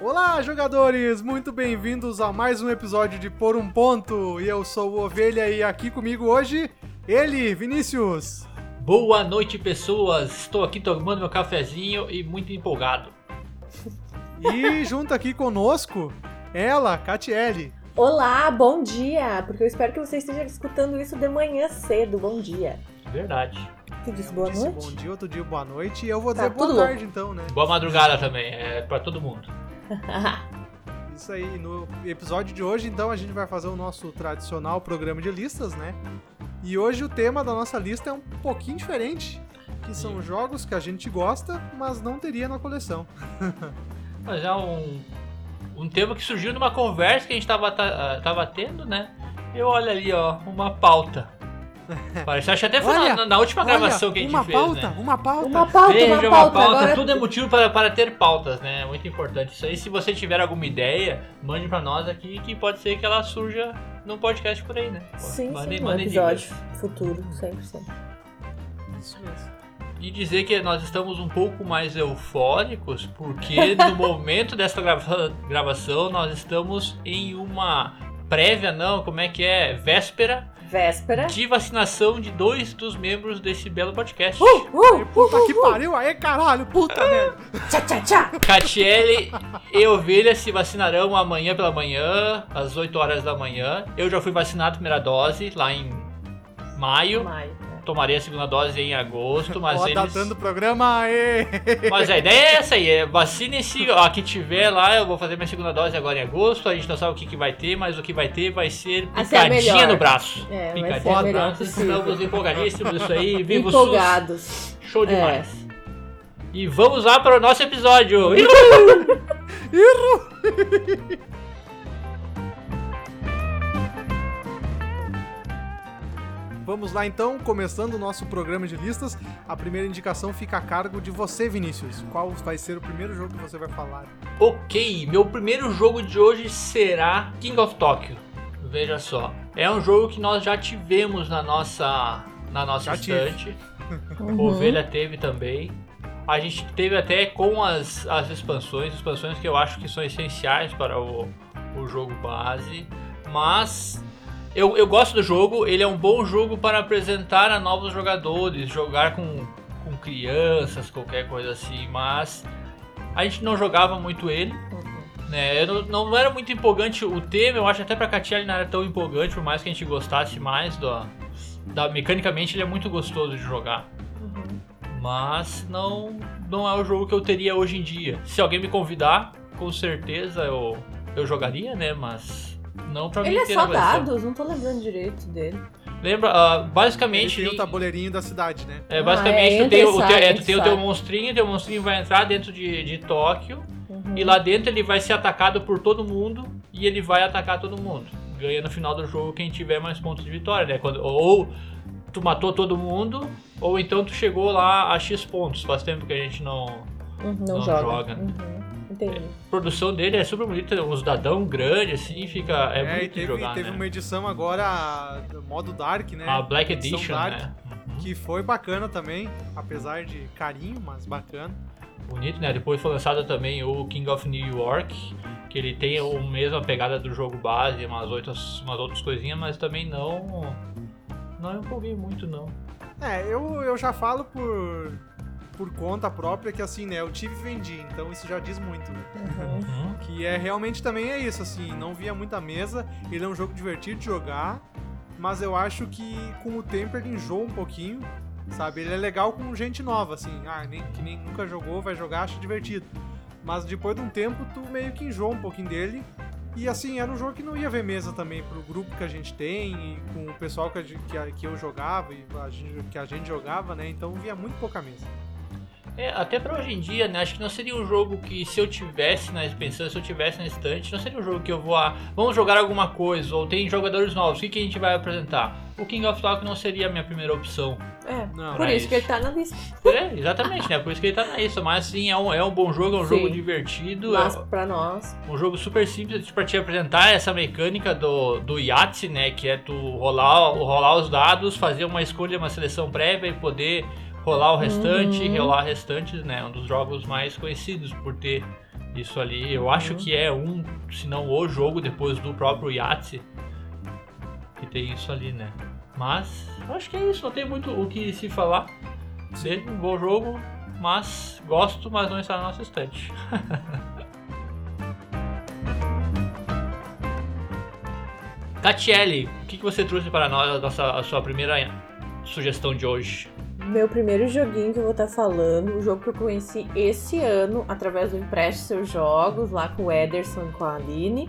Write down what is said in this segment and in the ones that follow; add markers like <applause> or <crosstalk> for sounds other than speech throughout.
Olá, jogadores! Muito bem-vindos a mais um episódio de Por um Ponto. E eu sou o Ovelha e aqui comigo hoje, ele, Vinícius. Boa noite, pessoas! Estou aqui tomando meu cafezinho e muito empolgado. E junto aqui conosco, ela, Catiele. Olá, bom dia! Porque eu espero que você esteja escutando isso de manhã cedo. Bom dia. Verdade. Tu disse boa Disse noite? Bom dia, outro dia, boa noite. E eu vou Tá dizer boa tarde então, né? Boa madrugada também, é pra todo mundo. <laughs> Isso aí, no episódio de hoje, então, a gente vai fazer o nosso tradicional programa de listas, né? E hoje o tema da nossa lista é um pouquinho diferente, que são jogos que a gente gosta, mas não teria na coleção. <laughs> Mas é um, um tema que surgiu numa conversa que a gente tava, ta- ah, tava tendo, né? Eu olho ali, ó, uma pauta. Parece, acho até foi Olha, na, na última gravação que a gente uma fez, pauta, né? uma pauta. Uma pauta, Veja uma uma pauta. pauta, Agora... tudo é motivo para, para ter pautas, né? É muito importante isso aí. Se você tiver alguma ideia, mande pra nós aqui, que pode ser que ela surja num podcast por aí, né? Sim, Mandem- sim, um mandem episódio dicas. futuro, 100%. Isso mesmo. E dizer que nós estamos um pouco mais eufóricos, porque no <laughs> momento dessa grava- gravação nós estamos em uma prévia, não, como é que é? Véspera Véspera. de vacinação de dois dos membros desse belo podcast. Uh, uh, Puta uh, que uh, pariu, aí caralho, puta merda. uh. Tchá, tchá, tchá. Catiele e Ovelha se vacinarão amanhã pela manhã, às 8 horas da manhã. Eu já fui vacinado primeira dose lá em maio. Maio, Tomarei a segunda dose em agosto, mas Ó, eles... datando o programa, aê. Mas a ideia é essa aí, é vacine-se, ó, que tiver lá, eu vou fazer minha segunda dose agora em agosto, a gente não sabe o que, que vai ter, mas o que vai ter vai ser picadinha no braço. É, vai ser picadinha no melhor braço, estamos empolgadíssimos, isso aí, <laughs> viva o SUS, Empolgados. show É. demais. E vamos lá para o nosso episódio. <laughs> Vamos lá então, começando o nosso programa de listas. A primeira indicação fica a cargo de você, Vinícius. Qual vai ser o primeiro jogo que você vai falar? Ok, meu primeiro jogo de hoje será King of Tokyo. Veja só, é um jogo que nós já tivemos na nossa na nossa Já estante. <laughs> Uhum. Ovelha teve também. A gente teve até com as, as expansões, expansões que eu acho que são essenciais para o, o jogo base. Mas eu, eu gosto do jogo, ele é um bom jogo para apresentar a novos jogadores, jogar com, com crianças, qualquer coisa assim. Mas a gente não jogava muito ele. né? Eu não, não era muito empolgante o tema, eu acho até pra Katia ele não era tão empolgante, por mais que a gente gostasse mais do, da mecanicamente ele é muito gostoso de jogar. Uhum. Mas não, não é o jogo que eu teria hoje em dia. Se alguém me convidar, com certeza eu, eu jogaria, né? Mas não pra Ele é só coleção. dados, não tô lembrando direito dele. Lembra, ah, Ele basicamente. tem o tabuleirinho da cidade, né? É, Ah, basicamente, é, tu, tem, o teu, sai, é, tu e tem o teu monstrinho, teu monstrinho vai entrar dentro de, de Tóquio Uhum. e lá dentro ele vai ser atacado por todo mundo e ele vai atacar todo mundo. Ganha no final do jogo quem tiver mais pontos de vitória, né? Quando, ou tu matou todo mundo, ou então tu chegou lá a X pontos. Faz tempo que a gente não. Uhum, não, Não joga. joga. Uhum. Entendi. A produção dele é super bonita, uns dadão grande assim, fica. É, e bonito de teve, jogar. teve né? uma edição agora, do modo Dark, né? A Black Edição Edition, Dark, né? Uhum. Que foi bacana também, apesar de carinho, mas bacana. Bonito, né? Depois foi lançado também o King of New York, que ele tem o mesma pegada do jogo base, umas outras, umas outras coisinhas, mas também não. Não empolguei muito, não. É, eu, eu já falo por, por conta própria que assim, né? Eu tive e vendi, então isso já diz muito, né? Uhum. Que é realmente também é isso, assim, não via muita mesa, ele é um jogo divertido de jogar, mas eu acho que com o tempo ele enjoa um pouquinho, sabe? Ele é legal com gente nova, assim, ah, nem, que nem nunca jogou, vai jogar, acha divertido. Mas depois de um tempo, tu meio que enjoa um pouquinho dele. E assim, era um jogo que não ia ver mesa também pro grupo que a gente tem e com o pessoal que, a que, a- que eu jogava e a gente- que a gente jogava, né? Então via muito pouca mesa. É, até pra hoje em dia, né? Acho que não seria um jogo que se eu tivesse na pensando, se eu tivesse na estante, não seria um jogo que eu vou ah, vamos jogar alguma coisa, ou tem jogadores novos, o que, que a gente vai apresentar? O King of Talk não seria a minha primeira opção. É, Não, por é isso que isso. ele tá na lista. <laughs> É, exatamente, né? Por isso que ele tá na lista. Mas sim, é um, é um bom jogo, é um Sim. jogo divertido. Mas É pra nós. um jogo super simples pra te apresentar essa mecânica do, do Yahtzee, né? Que é tu rolar, rolar os dados, fazer uma escolha, uma seleção prévia e poder rolar o restante, Uhum. rolar restantes, né? Um dos jogos mais conhecidos por ter Isso ali, eu acho Uhum. que é um, se não o jogo depois do próprio Yahtzee, que tem isso ali, né? Mas, acho que é isso, não tem muito o que se falar. Sim, um bom jogo, mas gosto, mas não está na nossa estante. <laughs> Catiele, o que, que você trouxe para nós, a, nossa, a sua primeira sugestão de hoje? Meu primeiro joguinho que eu vou estar falando, o jogo que eu conheci esse ano através do Empreste Seus Jogos, lá com o Ederson e com a Aline,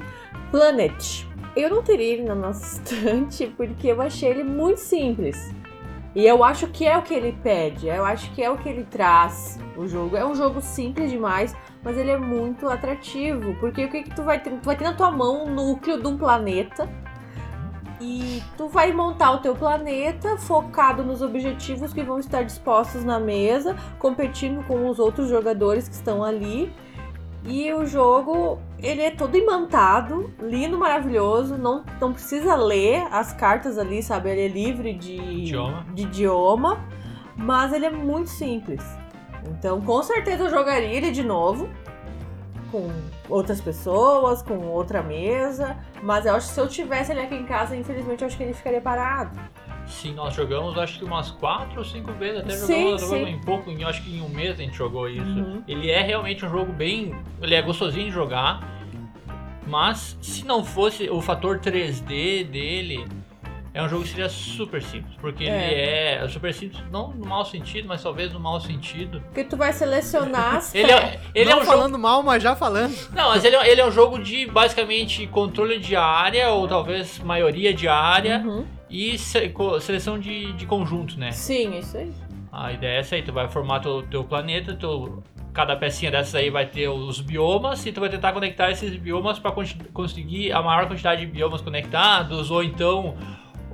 Planet. Eu não teria ele na nossa <laughs> estante porque eu achei ele muito simples. E eu acho que é o que ele pede, eu acho que é o que ele traz o jogo. É um jogo simples demais, mas ele é muito atrativo, porque o que, que tu vai ter? Tu vai ter na tua mão o núcleo de um planeta e tu vai montar o teu planeta focado nos objetivos que vão estar dispostos na mesa, competindo com os outros jogadores que estão ali. E o jogo, ele é todo imantado, lindo, maravilhoso, não, não precisa ler as cartas ali, sabe? Ele é livre de Idioma. de idioma, mas ele é muito simples. Então, com certeza eu jogaria ele de novo com outras pessoas, com outra mesa, mas eu acho que se eu tivesse ele aqui em casa, infelizmente eu acho que ele ficaria parado. Sim, nós jogamos acho que umas 4 ou 5 vezes, até jogamos, sim. jogamos em pouco, em, acho que em um mês a gente jogou isso. Uhum. Ele é realmente um jogo bem. Ele é gostosinho de jogar, mas se não fosse o fator 3D dele, é um jogo que seria super simples. Porque ele é super simples, não no mau sentido, mas talvez no mau sentido. Porque tu vai selecionar as Ele é, ele é não um jogo. falando mal, mas já falando. Não, mas ele é, ele é um jogo de basicamente controle de área, ou talvez maioria de área, Uhum. e se- seleção de, de conjunto, né? Sim, é isso aí. A ideia é essa aí, tu vai formar teu, teu planeta, teu, cada pecinha dessas aí vai ter os biomas e tu vai tentar conectar esses biomas para conseguir a maior quantidade de biomas conectados, ou então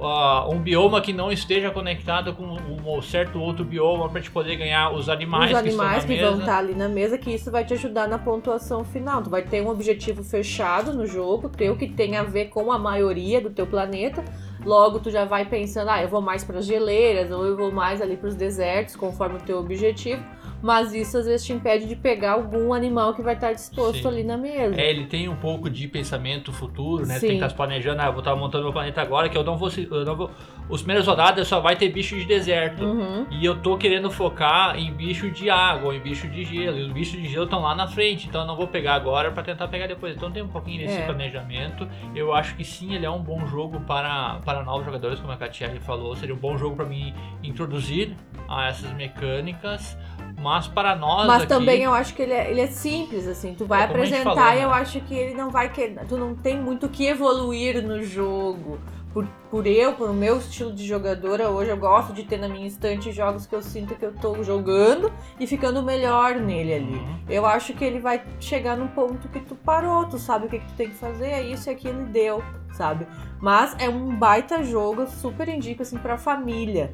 ah, um bioma que não esteja conectado com um certo outro bioma para te poder ganhar os animais, Os animais que que, estão na vão mesa. estar ali na mesa, que isso vai te ajudar na pontuação final. Tu vai ter um objetivo fechado no jogo, teu que tem a ver com a maioria do teu planeta. Logo, tu já vai pensando, ah, eu vou mais para as geleiras, ou eu vou mais ali para os desertos, conforme o teu objetivo. Mas isso às vezes te impede de pegar algum animal que vai estar disposto Sim. ali na mesa. É, ele tem um pouco de pensamento futuro, né? Tu tem Sim. que estar se planejando, ah, eu vou estar montando meu planeta agora, que eu não vou. Eu não vou os primeiras rodadas só vai ter bicho de deserto. Uhum. E eu tô querendo focar em bicho de água, em bicho de gelo. E os bichos de gelo estão lá na frente, então eu não vou pegar agora pra tentar pegar depois. Então tem um pouquinho desse É. planejamento. Eu acho que sim, ele é um bom jogo para, para novos jogadores, como a Katiele falou. Seria um bom jogo pra mim introduzir a essas mecânicas. Mas para nós Mas aqui, também eu acho que ele é, ele é simples, assim. Tu vai É, apresentar falou, e eu né? acho que ele não vai querer. Tu não tem muito o que evoluir no jogo. Por, por eu, por o meu estilo de jogadora, hoje eu gosto de ter na minha estante jogos que eu sinto que eu tô jogando e ficando melhor nele ali. Uhum. Eu acho que ele vai chegar num ponto que tu parou, tu sabe o que, que tu tem que fazer, é isso e aquilo e deu, sabe? Mas é um baita jogo, super indico assim pra família.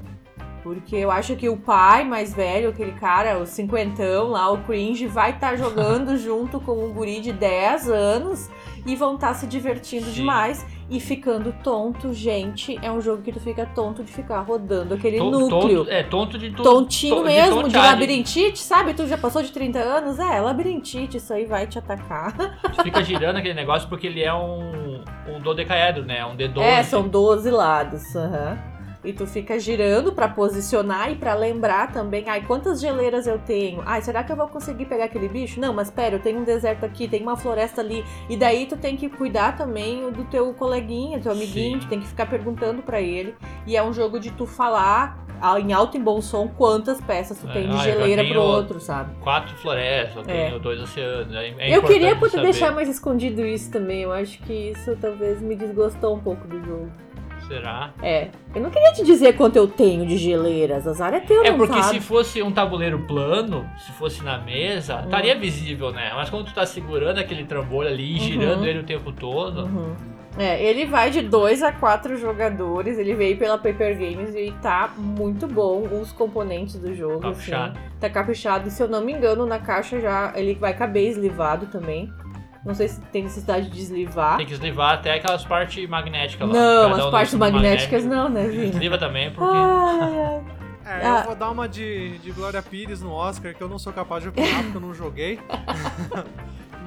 Porque eu acho que o pai mais velho, aquele cara, o cinquentão lá, o cringe, vai estar jogando <laughs> junto com um guri de 10 anos e vão estar se divertindo Sim. demais e ficando tonto. Gente, é um jogo que tu fica tonto de ficar rodando aquele núcleo. tonto- é tonto de tu, Tontinho to- mesmo, de, tontear, labirintite, sabe? Tu já passou de 30 anos? É, labirintite, isso aí vai te atacar. Tu fica girando aquele negócio porque ele é um, um dodecaedro, né? Um D12. É, são 12 lados. aham. E tu fica girando pra posicionar e pra lembrar também. Ai, quantas geleiras eu tenho? Ai, será que eu vou conseguir pegar aquele bicho? Não, mas pera, eu tenho um deserto aqui, tem uma floresta ali. E daí tu tem que cuidar também do teu coleguinha, teu amiguinho. Sim. Tu tem que ficar perguntando pra ele. E é um jogo de tu falar ah, em alto e bom som quantas peças tu É, tem de ah, geleira pro outro, sabe? Quatro florestas, eu É. tenho dois oceanos. É, é eu queria poder saber. deixar mais escondido isso também. Eu acho que isso talvez me desgostou um pouco do jogo. Será? É. Eu não queria te dizer quanto eu tenho de geleiras. Azar é teu, É porque sabe? se fosse um tabuleiro plano, se fosse na mesa, Hum. estaria visível, né? Mas quando tu tá segurando aquele trambolho ali e Uhum. girando ele o tempo todo, Uhum. É, ele vai de 2 a 4 jogadores, ele veio pela Paper Games e tá muito bom os componentes do jogo. Assim, tá caprichado. E se eu não me engano, na caixa já ele vai caber eslivado também. Não sei se tem necessidade de eslivar. tem que eslivar até aquelas partes magnéticas lá. Não, Cada as um partes magnéticas magnéticos. não, né, Vini? Esliva também, <laughs> porque. Ai, ai. É, Ah. eu vou dar uma de, de Glória Pires no Oscar, que eu não sou capaz de opinar porque eu não joguei. <laughs>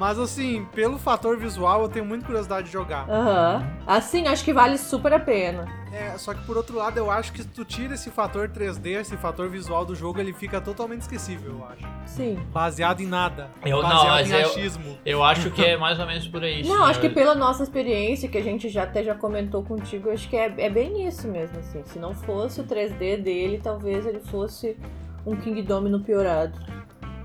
Mas assim, pelo fator visual, eu tenho muita curiosidade de jogar. Aham. Assim, acho que vale super a pena. É, só que por outro lado, eu acho que se tu tira esse fator 3D, esse fator visual do jogo, ele fica totalmente esquecível, eu acho. Sim. Baseado em nada. Eu- não, baseado mas em eu- achismo. Eu acho que é mais ou menos por aí. Não, sim. acho que Eu- pela nossa experiência, que a gente já até já comentou contigo, acho que é, é bem isso mesmo, assim. Se não fosse o 3D dele, talvez ele fosse um King Domino piorado.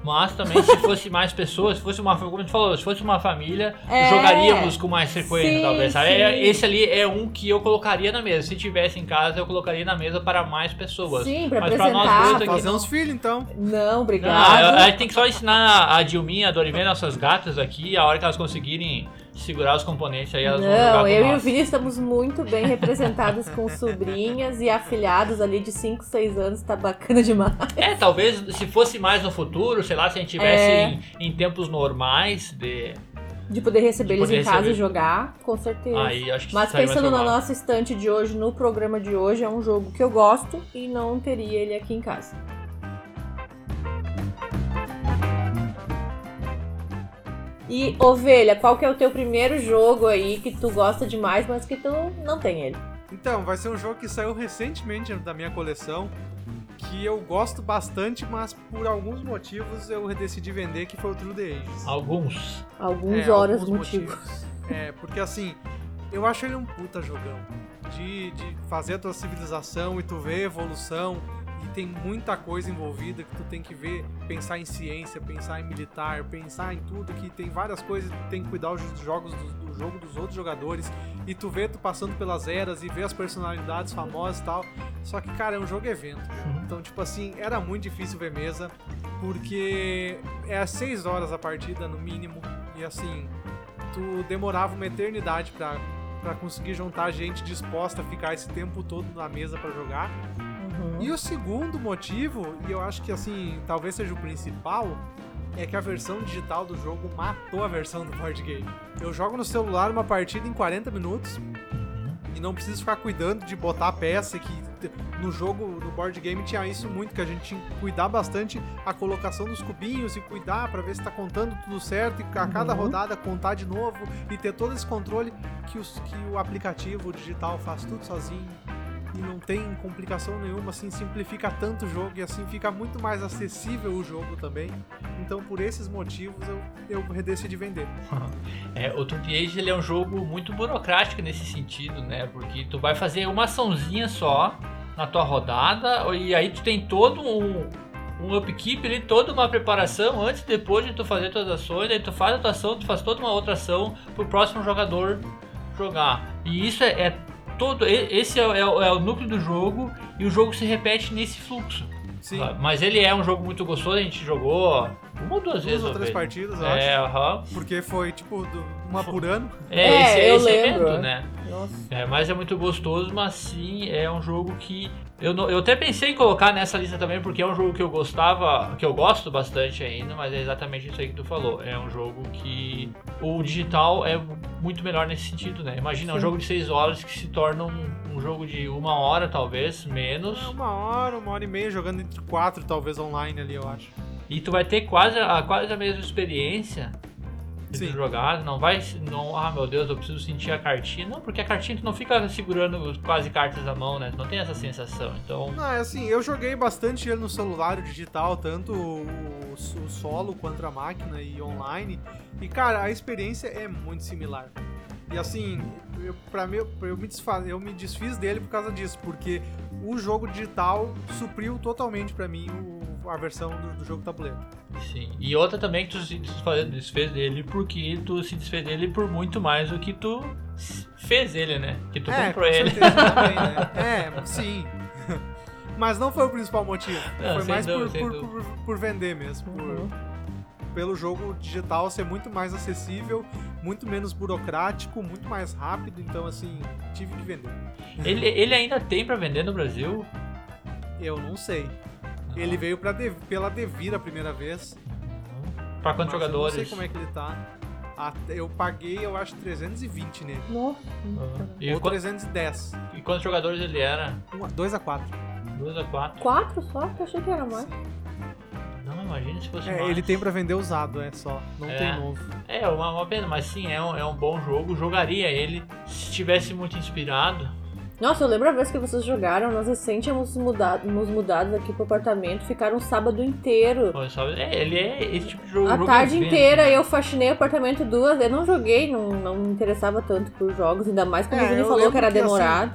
Mas também, se fosse mais pessoas, se fosse uma, como tu falou, se fosse uma família, É. jogaríamos com mais frequência, Sim, talvez. sabe? sim. É- Esse ali é um que eu colocaria na mesa. Se tivesse em casa, eu colocaria na mesa para mais pessoas. Sim, pra Mas pra nós apresentar. dois aqui Fazer não. uns filhos, então. Não, Não, obrigado. a, a gente tem que só ensinar a Dilminha, a Dorival, nossas gatas aqui, a hora que elas conseguirem segurar os componentes aí, elas Não, eu e o. Vini estamos muito bem representados com sobrinhas e afilhados ali de 5, 6 anos, tá bacana demais. É, talvez se fosse mais no futuro, sei lá, se a gente tivesse É. em, em tempos normais de. De poder receber De eles poder em casa receber. e jogar, com certeza. Aí acho que Mas pensando na nossa estante de hoje, no programa de hoje, é um jogo que eu gosto e não teria ele aqui em casa. E, Ovelha, qual que é o teu primeiro jogo aí que tu gosta demais, mas que tu não tem ele? Então, vai ser um jogo que saiu recentemente da minha coleção, que eu gosto bastante, mas por alguns motivos eu decidi vender, que foi o True The Ages. Alguns. Alguns É, horas alguns motivo. motivos. É, porque assim, eu acho ele um puta jogão. De, de fazer a tua civilização e tu ver a evolução. E tem muita coisa envolvida que tu tem que ver, pensar em ciência, pensar em militar, pensar em tudo, que tem várias coisas, tu tem que cuidar dos jogos do, do jogo dos outros jogadores. E tu vê tu passando pelas eras e vê as personalidades famosas e tal. Só que, cara, é um jogo evento. Uhum. Então, tipo assim, era muito difícil ver mesa, porque é às 6 horas a partida, no mínimo, e assim, tu demorava uma eternidade pra, pra conseguir juntar gente disposta a ficar esse tempo todo na mesa pra jogar. Uhum. E o segundo motivo, e eu acho que assim, talvez seja o principal, é que a versão digital do jogo matou a versão do board game. Eu jogo no celular uma partida em 40 minutos e não preciso ficar cuidando de botar a peça que no jogo, no board game tinha isso muito que a gente tinha que cuidar bastante a colocação dos cubinhos e cuidar pra ver se tá contando tudo certo e a cada Uhum. rodada contar de novo e ter todo esse controle que, os, que o aplicativo digital faz tudo sozinho e não tem complicação nenhuma, assim, simplifica tanto o jogo e assim fica muito mais acessível o jogo também. Então, por esses motivos, eu, eu decidi vender. <laughs> É, o The Age ele é um jogo muito burocrático nesse sentido, né? Porque tu vai fazer uma açãozinha só na tua rodada e aí tu tem todo um, um upkeep ali, toda uma preparação antes e depois de tu fazer tuas ações, aí tu faz a tua ação, tu faz toda uma outra ação pro próximo jogador jogar. E isso é, é todo, esse é, o- é é o núcleo do jogo e o jogo se repete nesse fluxo. Sim, Tá? Mas ele é um jogo muito gostoso, a gente jogou uma ou duas vezes. duas ou três partidas, eu É, acho. aham. Porque foi, tipo, uma por ano. É, É, esse, eu esse lembro. evento, né? Nossa. É, mas é muito gostoso, mas sim, é um jogo que eu, não- eu até pensei em colocar nessa lista também, porque é um jogo que eu gostava, que eu gosto bastante ainda, mas é exatamente isso aí que tu falou. É um jogo que o digital é muito melhor nesse sentido, né? Imagina, um Sim. jogo de 6 horas que se torna um, um jogo de uma hora, talvez, É menos. uma hora, uma hora e meia, jogando entre quatro, talvez, online ali, eu acho. E tu vai ter quase a, quase a mesma experiência Sim. jogar. Não vai. Não, ah, meu Deus, eu preciso sentir a cartinha. Não, porque a cartinha tu não fica segurando quase cartas na mão, né? Tu não tem essa sensação. Então. Não, é assim, eu joguei bastante ele no celular digital, tanto o, o solo quanto a máquina e online. E, cara, a experiência é muito similar. E assim, eu, pra mim, eu, me desfa- eu me desfiz dele por causa disso, porque o jogo digital supriu totalmente pra mim o- a versão do, do jogo tabuleiro. Sim. E outra também que tu se desfez dele porque tu se desfez dele por muito mais do que tu fez ele, né? Que tu é, comprou com ele. <laughs> também, né? É, sim. <laughs> Mas não foi o principal motivo. Não, foi mais dúvida, por, por, por- por vender mesmo. por- Uhum. pelo jogo digital ser muito mais acessível, muito menos burocrático, muito mais rápido. Então, assim, tive que vender. ele, ele ainda tem pra vender no Brasil? Eu não sei. Ele veio pra Dev- pela Devir a primeira vez. Pra quantos mas jogadores? Eu não sei como é que ele tá. Até- eu paguei, eu acho, 320 nele. Nossa. E, ou qua- 310. e quantos jogadores ele era? 2 a 4. 2 a 4? Quatro só? Eu achei que era mais. Não, imagina se fosse É, mais. ele tem pra vender usado, é só. Não É. tem novo. É, uma, uma pena, mas sim, é um, é um bom jogo. Jogaria ele se estivesse muito inspirado. Nossa, eu lembro a vez que vocês jogaram, nós recém tínhamos mudado, nos mudado aqui pro apartamento, ficaram o sábado inteiro. É, ele é esse tipo de jogo. A jogo tarde inteira né? eu faxinei o apartamento duas, eu não joguei, não, não me interessava tanto por jogos, ainda mais quando É, o Vini falou que era assim, demorado.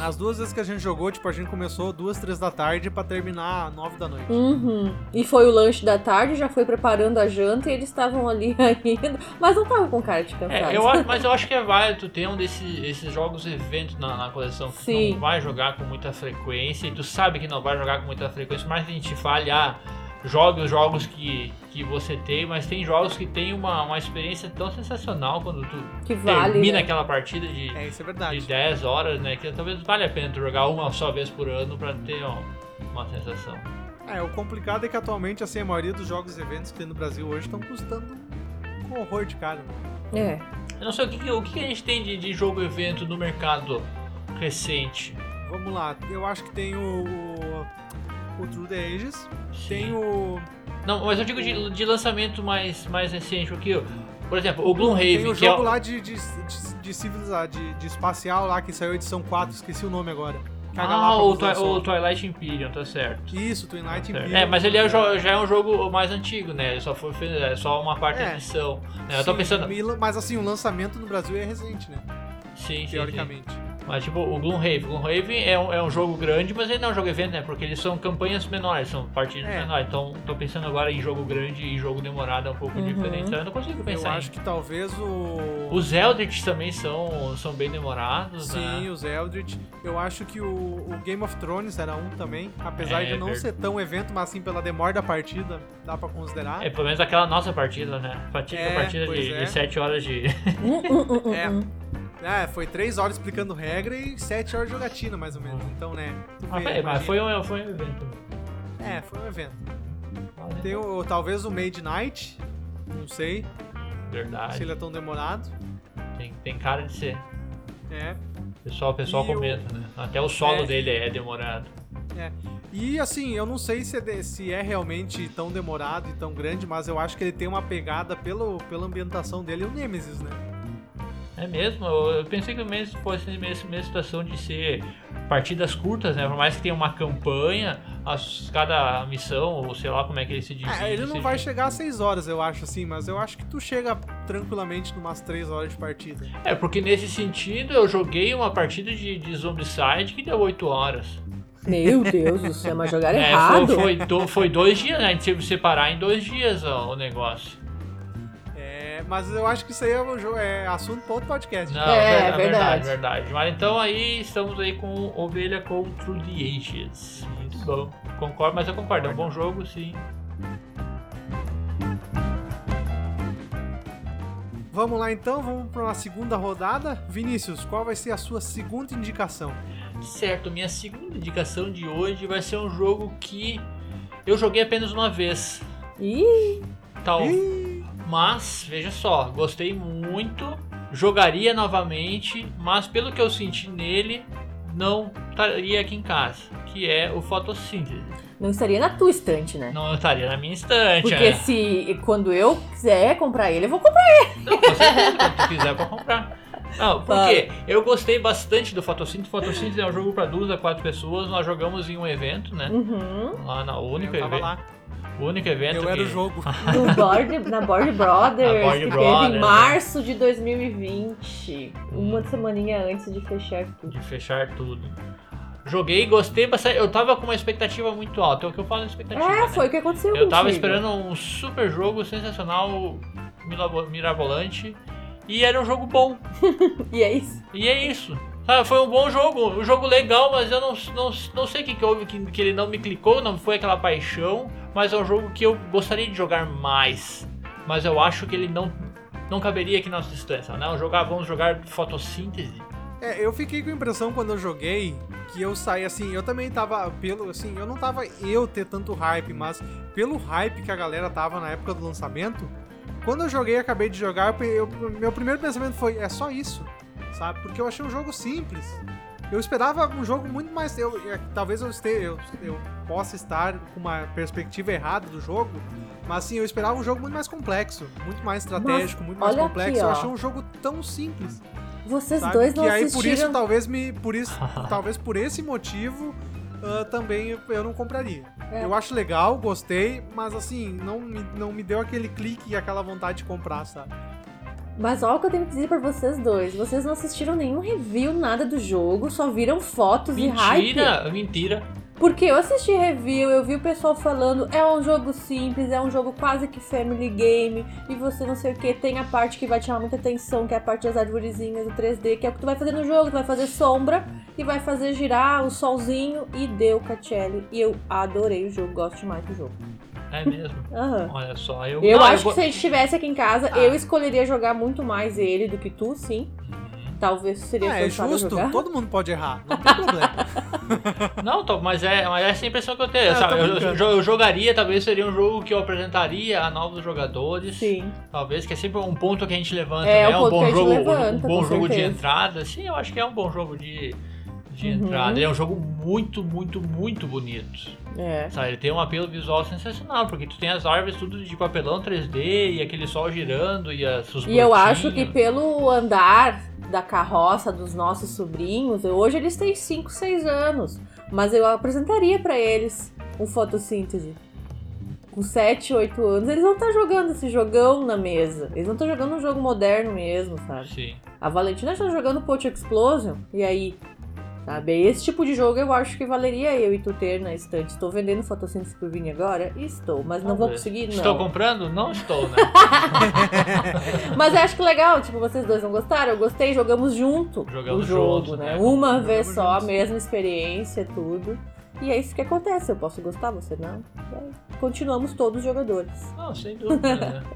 As duas vezes que a gente jogou, tipo, a gente começou duas, três da tarde pra terminar nove da noite. Uhum. E foi o lanche da tarde, já foi preparando a janta e eles estavam ali <laughs> ainda. Mas não estavam com cara de cansados. É, eu acho, <laughs> mas eu acho que é válido tu ter um desses esses jogos eventos na, na coleção que tu Sim. não vai jogar com muita frequência e tu sabe que não vai jogar com muita frequência, mas a gente fale, ah, jogue os jogos que, que você tem, mas tem jogos que tem uma, uma experiência tão sensacional quando tu Que vale. termina né? aquela partida de, É, isso é de verdade. 10 horas, né? Que talvez valha a pena tu jogar uma só vez por ano pra ter ó, uma sensação. É, o complicado é que atualmente, assim, a maioria dos jogos e eventos que tem no Brasil hoje estão custando um horror de caro. né? É. Eu não sei o que, o que a gente tem de, de jogo evento no mercado recente. Vamos lá, eu acho que tem o. O True the Ages. Tem o. Não, mas eu digo de, de lançamento mais, mais recente, porque, por exemplo, o Tem Gloomhaven, o que é jogo o... lá de, de, de, de civilizar, de, de espacial lá, que saiu a edição 4, esqueci o nome agora. A Ah, o, Twi- o Twilight Imperium, tá certo. Isso, Twilight Certo. Imperium. É, mas ele é, o já é um jogo mais antigo, né? Ele só foi é só uma parte É. edição. né? Eu tô Sim, pensando. Mas assim, o lançamento no Brasil é recente, né? Sim, sim, sim. Mas tipo, o Gloomhaven. Gloomhaven é um, é um jogo grande, mas ele não é um jogo evento, né? Porque eles são campanhas menores, são partidas É. menores. Então, tô pensando agora em jogo grande e jogo demorado é um pouco Uhum. diferente. Então, eu não consigo Eu pensar acho em... que talvez o. Os Eldritch também são, são bem demorados, Sim, né? os Eldritch. Eu acho que o, o Game of Thrones era um também. Apesar É, de não verdade. ser tão evento, mas assim, pela demora da partida, dá pra considerar. É, pelo menos aquela nossa partida, né? Fatídica É, partida de, é. de 7 horas de. <laughs> É. É, foi três horas explicando regra e sete horas de jogatina, mais ou menos. Então, né? Ah, vê, é, mas foi um, foi um evento. É, foi um evento. Tem o, talvez o Made Night. Não sei Verdade. se ele é tão demorado. Tem, tem cara de ser. É. O pessoal, o pessoal E o- comenta, né? Até o solo É. dele é demorado. E assim, eu não sei se é, de- se é realmente tão demorado e tão grande, mas eu acho que ele tem uma pegada pelo, pela ambientação dele, o Nemesis, né? É mesmo? Eu, pensei que o mesmo fosse a mesma, situação de ser partidas curtas, né? Por mais que tenha uma campanha, as, cada missão, ou sei lá como é que ele se diz. É, ele não vai chegar a 6 horas, eu acho, assim, mas eu acho que tu chega tranquilamente numas 3 horas de partida. É, porque nesse sentido eu joguei uma partida de, de Zombicide que deu 8 horas. Meu Deus do céu, mas jogaram <laughs> É, errado. foi, foi, do- foi dois dias, né? A gente teve que separar em dois dias ó, o negócio. É, mas eu acho que isso aí é, um jogo, é assunto para outro podcast. Não, É, ver- verdade. verdade, verdade. Mas então aí estamos aí com Ovelha com True the Ages. Muito bom. Concordo, mas eu concordo, é um bom jogo, sim. Vamos lá então, vamos para uma segunda rodada. Vinícius, qual vai ser a sua segunda indicação? Certo, minha segunda indicação de hoje vai ser um jogo que eu joguei apenas uma vez. Ih, Tal, Ih, mas, veja só, gostei muito, jogaria novamente, mas pelo que eu senti nele, não estaria aqui em casa, que é o fotossíntese. não estaria na tua estante, né? Não estaria na minha estante. Porque é. se quando eu quiser comprar ele, eu vou comprar. Não, com certeza, quando tu quiser pra comprar. Não, por Fala. quê? Eu gostei bastante do Fotossíntese. Fotossíntese é um jogo pra duas a quatro pessoas. Nós jogamos em um evento, né? Uhum. Lá na única eu tava evento. lá, O único evento eu era que... o jogo. <laughs> No board, na Board Brothers, Na Board que teve Brothers, em né? março de 2020. Uma semaninha antes de fechar tudo. de fechar tudo. Joguei, gostei bastante. Eu tava com uma expectativa muito alta. É o que eu falo de expectativa. É, né? foi o que aconteceu Eu tava contigo. esperando um super jogo sensacional, mirabolante. E era um jogo bom. <laughs> E é isso. E é isso. Sabe, foi um bom jogo, um jogo legal, mas eu não, não, não sei o que, que houve que, que ele não me clicou, não foi aquela paixão, mas é um jogo que eu gostaria de jogar mais. Mas eu acho que ele não, não caberia aqui na nossa distância, né? Jogar, vamos jogar fotossíntese. É, eu fiquei com a impressão quando eu joguei que eu saí assim, eu também tava pelo assim, eu não tava eu ter tanto hype, mas pelo hype que a galera tava na época do lançamento, quando eu joguei, acabei de jogar, eu, eu- meu primeiro pensamento foi, é só isso, sabe? Porque eu achei um jogo simples. Eu esperava um jogo muito mais. Eu, é, talvez eu, esteja, eu, eu possa estar com uma perspectiva errada do jogo, mas assim, eu esperava um jogo muito mais complexo, muito mais estratégico, muito mais complexo. aqui, eu achei um jogo tão simples. Vocês sabe? dois não que aí assistiram... por isso talvez me por isso <laughs> talvez por esse motivo ah, também eu- eu não compraria. É. Eu acho legal, gostei, mas assim não me, não me deu aquele clique e aquela vontade de comprar, sabe? Mas olha o que eu tenho que dizer pra vocês dois. Vocês não assistiram nenhum review, nada do jogo, só viram fotos e hype. Mentira, mentira. Porque eu assisti review, eu vi o pessoal falando, é um jogo simples, é um jogo quase que family game, e você não sei o que, tem a parte que vai te chamar muita atenção, que é a parte das arvorezinhas, o 3D, que é o que tu vai fazer no jogo, tu vai fazer sombra e vai fazer girar o solzinho e deu Catelli. E eu adorei o jogo, gosto demais do jogo. É mesmo. Aham. Olha só, eu. Eu Não, acho go- que se a gente estivesse aqui em casa, Ah. eu escolheria jogar muito mais ele do que tu, sim. Uhum. Talvez seria É, é justo, jogar. todo mundo pode errar, não tem problema. <laughs> Não, tô- mas é, mas é essa a impressão que eu tenho. É, eu sabe? Eu, eu- eu jogaria, talvez seria um jogo que eu apresentaria a novos jogadores. Sim. Talvez, que é sempre um ponto que a gente levanta, É, né? um Um ponto bom jogo, levanta, um bom jogo de entrada. Sim, eu acho que é um bom jogo de, de Uhum. entrada. Ele é um jogo muito, muito, muito bonito. É. Sabe? Ele tem um apelo visual sensacional, porque tu tem as árvores tudo de papelão 3D e aquele sol girando e as, E eu acho que pelo andar da carroça dos nossos sobrinhos, hoje eles têm 5, 6 anos, mas eu apresentaria pra eles um fotossíntese. Com 7, 8 anos, eles vão estar jogando esse jogão na mesa. Eles não estão jogando um jogo moderno mesmo, sabe? Sim. A Valentina está jogando Poach Explosion, e aí? Sabe? Esse tipo de jogo eu acho que valeria eu e tu ter na estante. Estou vendendo fotossíntese pro Vini agora? Estou, mas não vou conseguir, não. Estou comprando? Não estou, né? <laughs> Mas eu acho que legal, tipo, vocês dois não gostaram? Eu gostei, jogamos junto Jogamos o jogo, juntos, né? né? Uma Jogamos vez só, a juntos. mesma experiência, tudo. E é isso que acontece, eu posso gostar, você não. Continuamos todos jogadores. Não, sem dúvida, né? <laughs>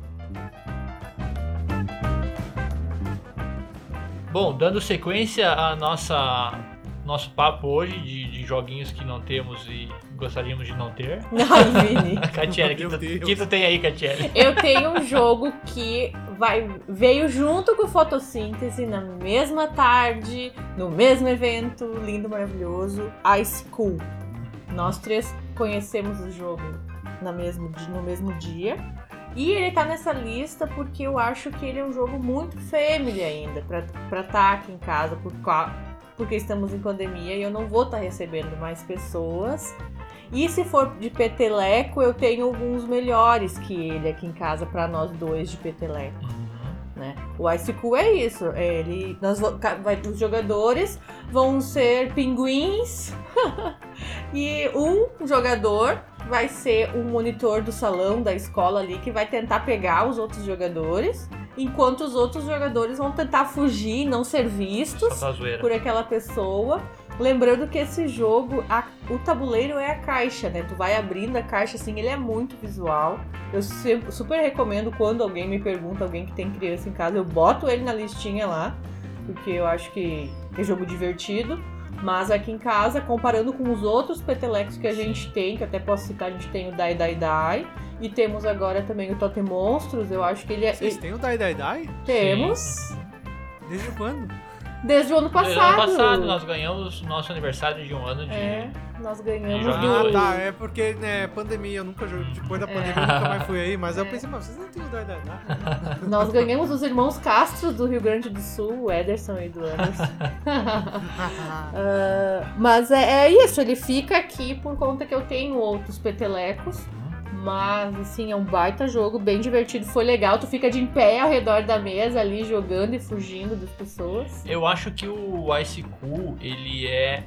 Bom, dando sequência a nossa nosso papo hoje de, de joguinhos que não temos e gostaríamos de não ter. <laughs> Ai, Vini. <laughs> Catiele, que, tu- Deus. que tu tem aí, Catiele? <laughs> Eu tenho um jogo que vai, veio junto com fotossíntese na mesma tarde, no mesmo evento, lindo, maravilhoso, Ice Cool. Nós três conhecemos o jogo na mesmo, no mesmo dia. E ele tá nessa lista porque eu acho que ele é um jogo muito family ainda, pra estar tá aqui em casa, por, porque estamos em pandemia e eu não vou estar recebendo mais pessoas. E se for de peteleco, eu tenho alguns melhores que ele aqui em casa para nós dois de peteleco, né? O Ice Cool é isso, é ele, nós vai, os jogadores vão ser pinguins <laughs> e um jogador vai ser o monitor do salão da escola ali que vai tentar pegar os outros jogadores, enquanto os outros jogadores vão tentar fugir, não ser vistos tá por aquela pessoa. Lembrando que esse jogo, a- o tabuleiro é a caixa, né? Tu vai abrindo a caixa assim, ele é muito visual. Eu super recomendo quando alguém me pergunta, alguém que tem criança em casa, eu boto ele na listinha lá, porque eu acho que é jogo divertido. Mas aqui em casa, comparando com os outros petelecos que a gente tem, que até posso citar, a gente tem o Dai Dai Dai. E temos agora também o Totem Monstros, eu acho que ele é. Vocês ele- têm o Dai Dai Dai? temos Desde quando? Desde o ano passado. No ano passado nós ganhamos nosso aniversário de um ano de. É, nós ganhamos do. Ah, tá. É porque, né, pandemia, eu nunca joguei. Depois da pandemia eu nunca mais fui aí, mas eu pensei, mas vocês não têm o Dai Dai Dai? Nós ganhamos os irmãos Castro do Rio Grande do Sul, o Ederson e do Anderson. <laughs> <laughs> Ah, mas é, é isso, ele fica aqui por conta que eu tenho outros petelecos. Mas, assim, é um baita jogo, bem divertido. Foi legal, tu fica de pé ao redor da mesa ali, jogando e fugindo das pessoas. Eu acho que o Ice Cool, ele é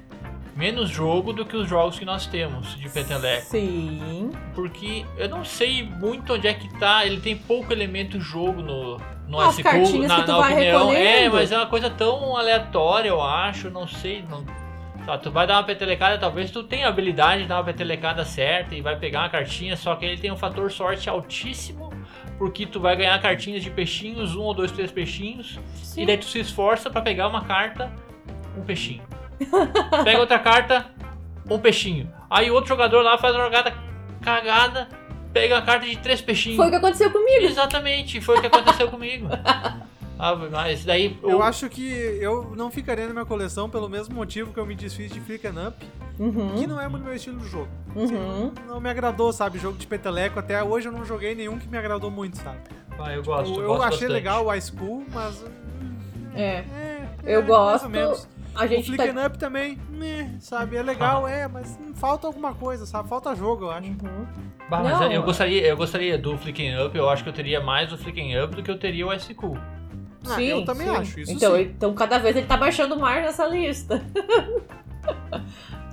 menos jogo do que os jogos que nós temos de peteleco. Sim. Porque eu não sei muito onde é que tá. Ele tem pouco elemento jogo no, no As cartinhas na, que tu na vai opinião. É, mas é uma coisa tão aleatória, eu acho. Não sei. Não... Tá, tu vai dar uma petelecada, talvez tu tenha a habilidade de dar uma petelecada certa e vai pegar uma cartinha, só que ele tem um fator sorte altíssimo. Porque tu vai ganhar cartinhas de peixinhos, um ou dois, três peixinhos. Sim. E daí tu se esforça pra pegar uma carta, um peixinho. <laughs> Pega outra carta, um peixinho. Aí o outro jogador lá faz uma jogada cagada, pega a carta de três peixinhos. Foi o que aconteceu comigo. Exatamente, foi o que aconteceu comigo. <laughs> Ah, mas daí. Eu o- acho que eu não ficaria na minha coleção pelo mesmo motivo que eu me desfiz de Flick and Up, que Uhum. não é muito meu estilo de jogo. Uhum. Não me agradou, sabe? Jogo de peteleco. Até hoje eu não joguei nenhum que me agradou muito, sabe? Ah, eu gosto. eu eu gosto achei bastante. legal o High School, mas. hum, É. É, Eu é, gosto. Mais ou menos. A O gente Flick tá. and Up também, né, sabe? É legal, é, mas falta alguma coisa, sabe? Falta jogo, eu acho. Uhum. Bah, mas Não, eu gostaria, eu gostaria do Flicking Up, eu acho que eu teria mais o Flicking Up do que eu teria o Ice Cool. Ah, Sim, eu também sim. acho, isso então, sim. então, cada vez ele tá baixando mais nessa lista.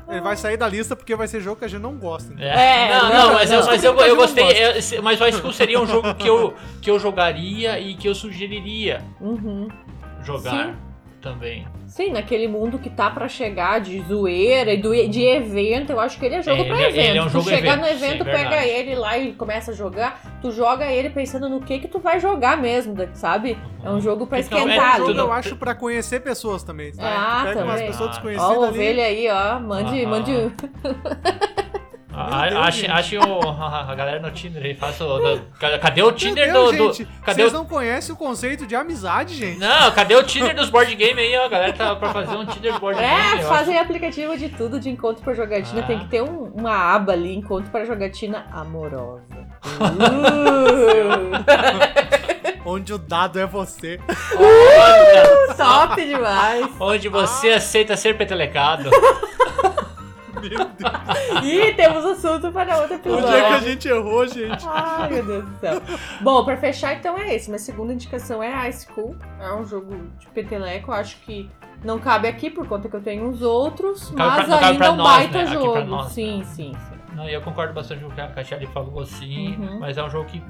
Ele vai sair da lista porque vai ser jogo que a gente não gosta. Então. É, não, não, não, mas, eu, não. mas eu, Porque eu eu não gostei. gosto. eu- mas o Ice Cool seria um jogo que eu, que eu jogaria e que eu sugeriria Uhum. jogar Sim. também. Sim, naquele mundo que tá pra chegar de zoeira e do, de evento, eu acho que ele é jogo É, pra ele é- evento. ele é um jogo tu chegar evento, no evento, sim, pega verdade. ele lá e começa a jogar, tu joga ele pensando no que que tu vai jogar mesmo, sabe? É um jogo pra Então, é esquentar tudo- ali. Eu acho pra conhecer pessoas também, sabe? Ah, Pega umas também. pessoas Ah. desconhecidas Ó, a ali. ovelha aí, ó. Mande, mande. <laughs> A- Ache ache o, <laughs> a galera no Tinder aí, faça o. do- ca- Cadê o Tinder Deus, do. do- gente, cadê vocês o. não conhecem o conceito de amizade, gente? Não, cadê o Tinder dos board game aí, ó? A galera tá pra fazer um Tinder de board game. É, fazem aplicativo de tudo de encontro pra jogatina. Ah. Tem que ter um- uma aba ali, encontro para jogatina amorosa. Uh, <laughs> Onde o dado é você. Olha, top demais. onde você aceita ser petelecado. <laughs> Meu Deus. Ih, temos assunto para outro Onde episódio. é que a gente errou, gente? Ai, meu Deus do céu. Bom, pra fechar, então é esse. Minha segunda indicação é Ice Cool. É um jogo de peteleco. Eu acho que não cabe aqui por conta que eu tenho os outros, Cabe pra- mas não cabe ainda pra é um nós, baita né? Pra jogo. nós, sim, né? sim, sim. Não, e eu concordo bastante com o que a Cachelli falou assim, Uhum. mas é um jogo que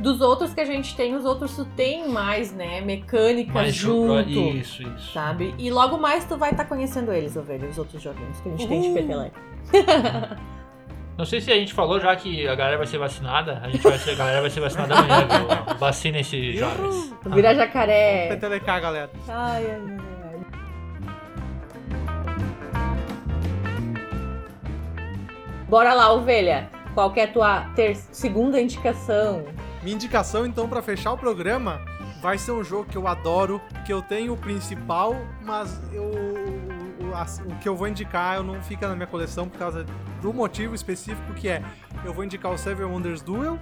Dos outros que a gente tem, os outros tu tem mais, né? Mecânicas mais junto. Isso, isso. Sabe? E logo mais tu vai estar conhecendo eles, ovelha, os outros joguinhos que a gente tem de Uhul. peteleco. <laughs> Não sei se a gente falou já que a galera vai ser vacinada. A gente vai ser, a galera vai ser vacinada amanhã, viu? <laughs> Vacina esses jovens. Virar jacaré. Petelecar, galera. Ai, ai, ai. Bora lá, ovelha. Qual é a tua ter- segunda indicação? Minha indicação, então, pra fechar o programa, vai ser um jogo que eu adoro, que eu tenho o principal, mas eu, o, o que eu vou indicar eu não fica na minha coleção por causa do motivo específico que é, eu vou indicar o Seven Wonders Duel,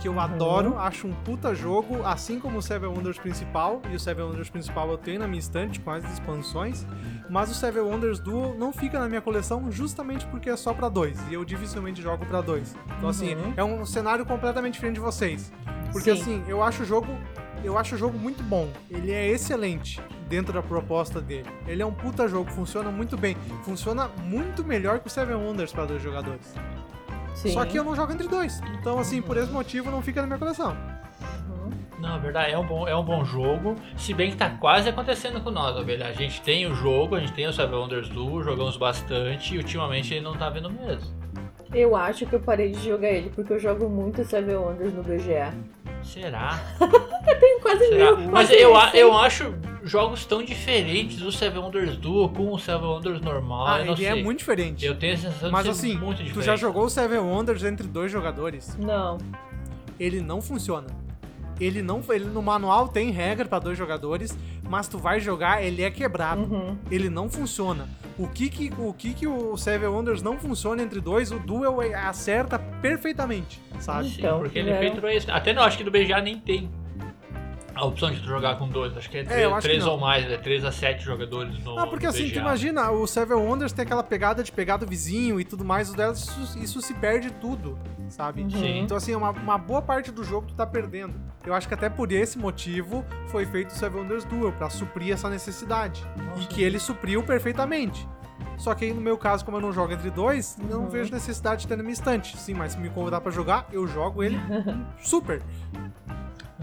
que eu adoro, acho um puta jogo, assim como o Seven Wonders principal, e o Seven Wonders principal eu tenho na minha estante com as expansões, mas o Seven Wonders Duel não fica na minha coleção justamente porque é só pra dois, e eu dificilmente jogo pra dois. Então assim, Uhum. é um cenário completamente diferente de vocês. Porque Sim. assim, eu acho o jogo. Eu acho o jogo muito bom. Ele é excelente dentro da proposta dele. Ele é um puta jogo, funciona muito bem. Funciona muito melhor que o Seven Wonders para dois jogadores. Sim. Só que eu não jogo entre dois. Então, assim, por esse motivo não fica na minha coleção. Uhum. Não, é verdade, é um, bom, é um bom jogo. Se bem que tá quase acontecendo com nós, ovelha. A gente tem o jogo, a gente tem o Seven Wonders Duel, jogamos bastante e ultimamente ele não tá vendo mesmo. Eu acho que eu parei de jogar ele porque eu jogo muito Seven Wonders no BGA. Será? <laughs> Tenho quase Será? mil. Mas eu, a- eu acho jogos tão diferentes do Seven Wonders Duel com o Seven Wonders normal. Ah, eu não ele é sei. muito diferente. Eu tenho a sensação Mas de ser assim, muito diferente. tu já jogou o Seven Wonders entre dois jogadores? Não. Ele não funciona. Ele não. Ele, no manual tem regra para dois jogadores, mas tu vai jogar, ele é quebrado. Uhum. ele não funciona. O que que o, que que o Seven Wonders não funciona entre dois, o Duel acerta perfeitamente, sabe? Sim, Então, porque ele é feito pra isso. Até não, acho que do BGA nem tem a opção de tu jogar com dois. Acho que é, três, que três ou mais, é 3 a 7 jogadores no Ah, porque no assim, tu imagina, o Seven Wonders tem aquela pegada de pegar do vizinho e tudo mais, o dela, isso, isso se perde tudo, sabe? Uhum. Sim. Então, assim, uma, uma boa parte do jogo tu tá perdendo. Eu acho que até por esse motivo foi feito o Seven Wonders Duel, pra suprir essa necessidade. E que ele supriu perfeitamente. Só que aí, no meu caso, como eu não jogo entre dois, não Uhum. vejo necessidade de ter na minha estante. Sim, mas se me convidar pra jogar, eu jogo ele <laughs> super.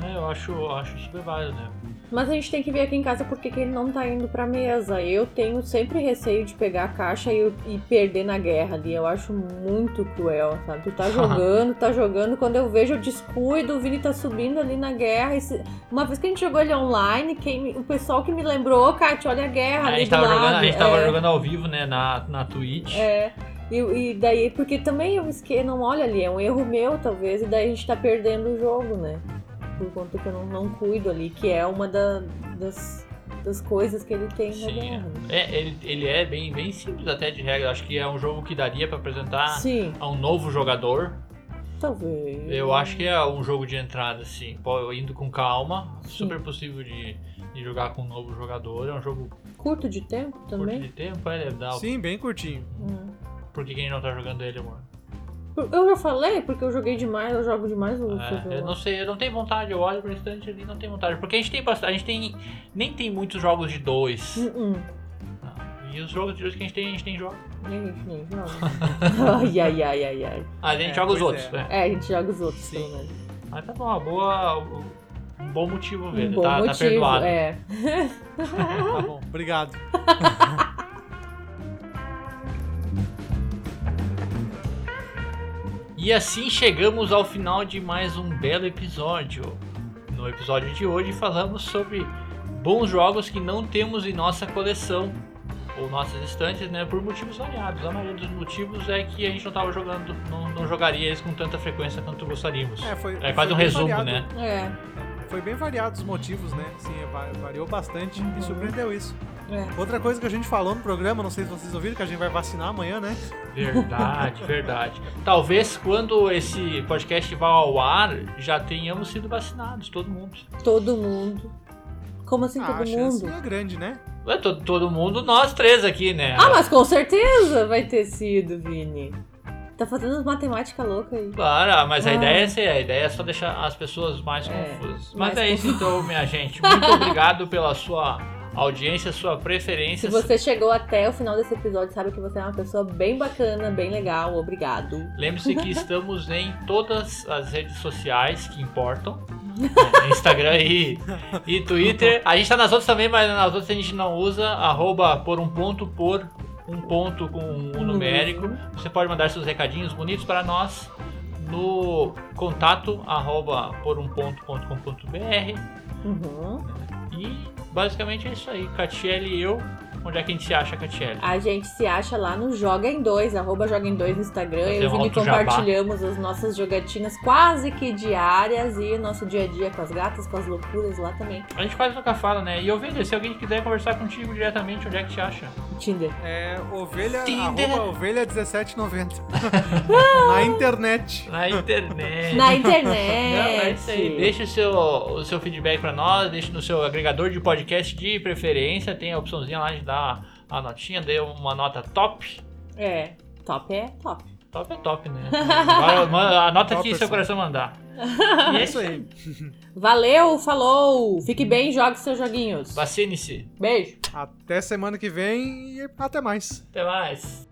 É, eu acho, eu acho super válido, né? Mas a gente tem que ver aqui em casa porque que ele não tá indo pra mesa. Eu tenho sempre receio de pegar a caixa e, e perder na guerra ali. Eu acho muito cruel, sabe? Tu tá <laughs> jogando, tá jogando. Quando eu vejo, eu descuido. O Vini tá subindo ali na guerra. e se- Uma vez que a gente jogou ele online, quem o pessoal que me lembrou, Kátia, olha a guerra A gente tava, jogando, a gente tava é. jogando ao vivo, né, na, na Twitch. É. E, e daí, porque também eu esque não olha ali, é um erro meu, talvez, e daí a gente tá perdendo o jogo, né? Por conta que eu não, não cuido ali, que é uma da- das, das coisas que ele tem na Sim, guerra. né? é, ele, ele é bem, bem simples até de regra. Acho que é um jogo que daria pra apresentar Sim, a um novo jogador. talvez. Eu acho que é um jogo de entrada, assim. Indo com calma. Super possível de, de jogar com um novo jogador. É um jogo Curto de tempo curto também. de tempo, é, dar. Sim, bem curtinho. Hum. Por que que a gente não tá jogando ele, amor? Eu já falei, porque eu joguei demais, eu jogo demais o É, eu não sei, eu não tenho vontade, eu olho pro instante ali não tenho vontade. Porque a gente tem bastante. A gente tem. Nem tem muitos jogos de dois. Hum, hum. E os jogos de dois que a gente tem, a gente tem jogo. Nem, nem joga. <laughs> ai, ai, ai, ai, ai. Ah, a gente É, joga os outros, é. né? É, a gente joga os outros, Sim. pelo menos. Mas tá bom, uma boa. Um bom motivo, Um velho. bom tá, tá motivo, perdoado. é. <laughs> Tá bom, obrigado. <laughs> E assim chegamos ao final de mais um belo episódio. No episódio de hoje falamos sobre bons jogos que não temos em nossa coleção ou nossas estantes, né, por motivos variados. A maioria dos motivos é que a gente não estava jogando, não, não jogaria eles com tanta frequência quanto gostaríamos. É, foi, É quase foi um bem resumo, variado. né? É, Foi bem variado os motivos, né? Sim, va- variou bastante. Uhum. Me surpreendeu isso. É. Outra coisa que a gente falou no programa, não sei se vocês ouviram, que a gente vai vacinar amanhã, né? Verdade, <laughs> verdade. Talvez quando esse podcast vá ao ar já tenhamos sido vacinados, todo mundo. Todo mundo. Como assim Ah, todo a chance mundo? é grande, né? Ué, todo, todo mundo, nós três aqui, né? Ah, mas com certeza vai ter sido, Vini. Tá fazendo matemática louca aí. Claro, mas a Ah. ideia é essa, a ideia é só deixar as pessoas mais É, confusas. Mas mais é isso então, minha gente. Muito <laughs> obrigado pela sua audiência, sua preferência. Se você chegou até o final desse episódio, sabe que você é uma pessoa bem bacana, bem legal. Obrigado. Lembre-se que <laughs> estamos em todas as redes sociais que importam. <laughs> né, Instagram e, e Twitter. A gente tá nas outras também, mas nas outras a gente não usa. Arroba por um ponto por um ponto com um numérico. Você pode mandar seus recadinhos bonitos para nós no contato arroba por um ponto ponto com ponto br. Uhum. E basicamente é isso aí. Catiele e eu. Onde é que a gente se acha, Catiele? A gente se acha lá no Joga em 2, arroba Joga em 2 no Instagram. Fazer Eu e um jabá. compartilhamos as nossas jogatinas quase que diárias e o nosso dia a dia com as gatas, com as loucuras lá também. A gente quase nunca fala, né? E ovelha, se alguém quiser conversar contigo diretamente, onde é que te acha? Tinder. É ovelha, Tinder. arroba ovelha 1790. <laughs> Na internet. Na internet. Na internet. Não, é isso aí. Deixe o seu, o seu feedback pra nós, deixe no seu agregador de podcast de preferência. Tem a opçãozinha lá de dar a notinha, dê uma nota top. É, top é top. Top é top, né? <laughs> Agora, anota Top aqui é seu coração mandar. E <laughs> É isso aí. <laughs> Valeu, falou! Fique bem, jogue seus joguinhos. Vacine-se. Beijo. Até semana que vem e até mais. Até mais.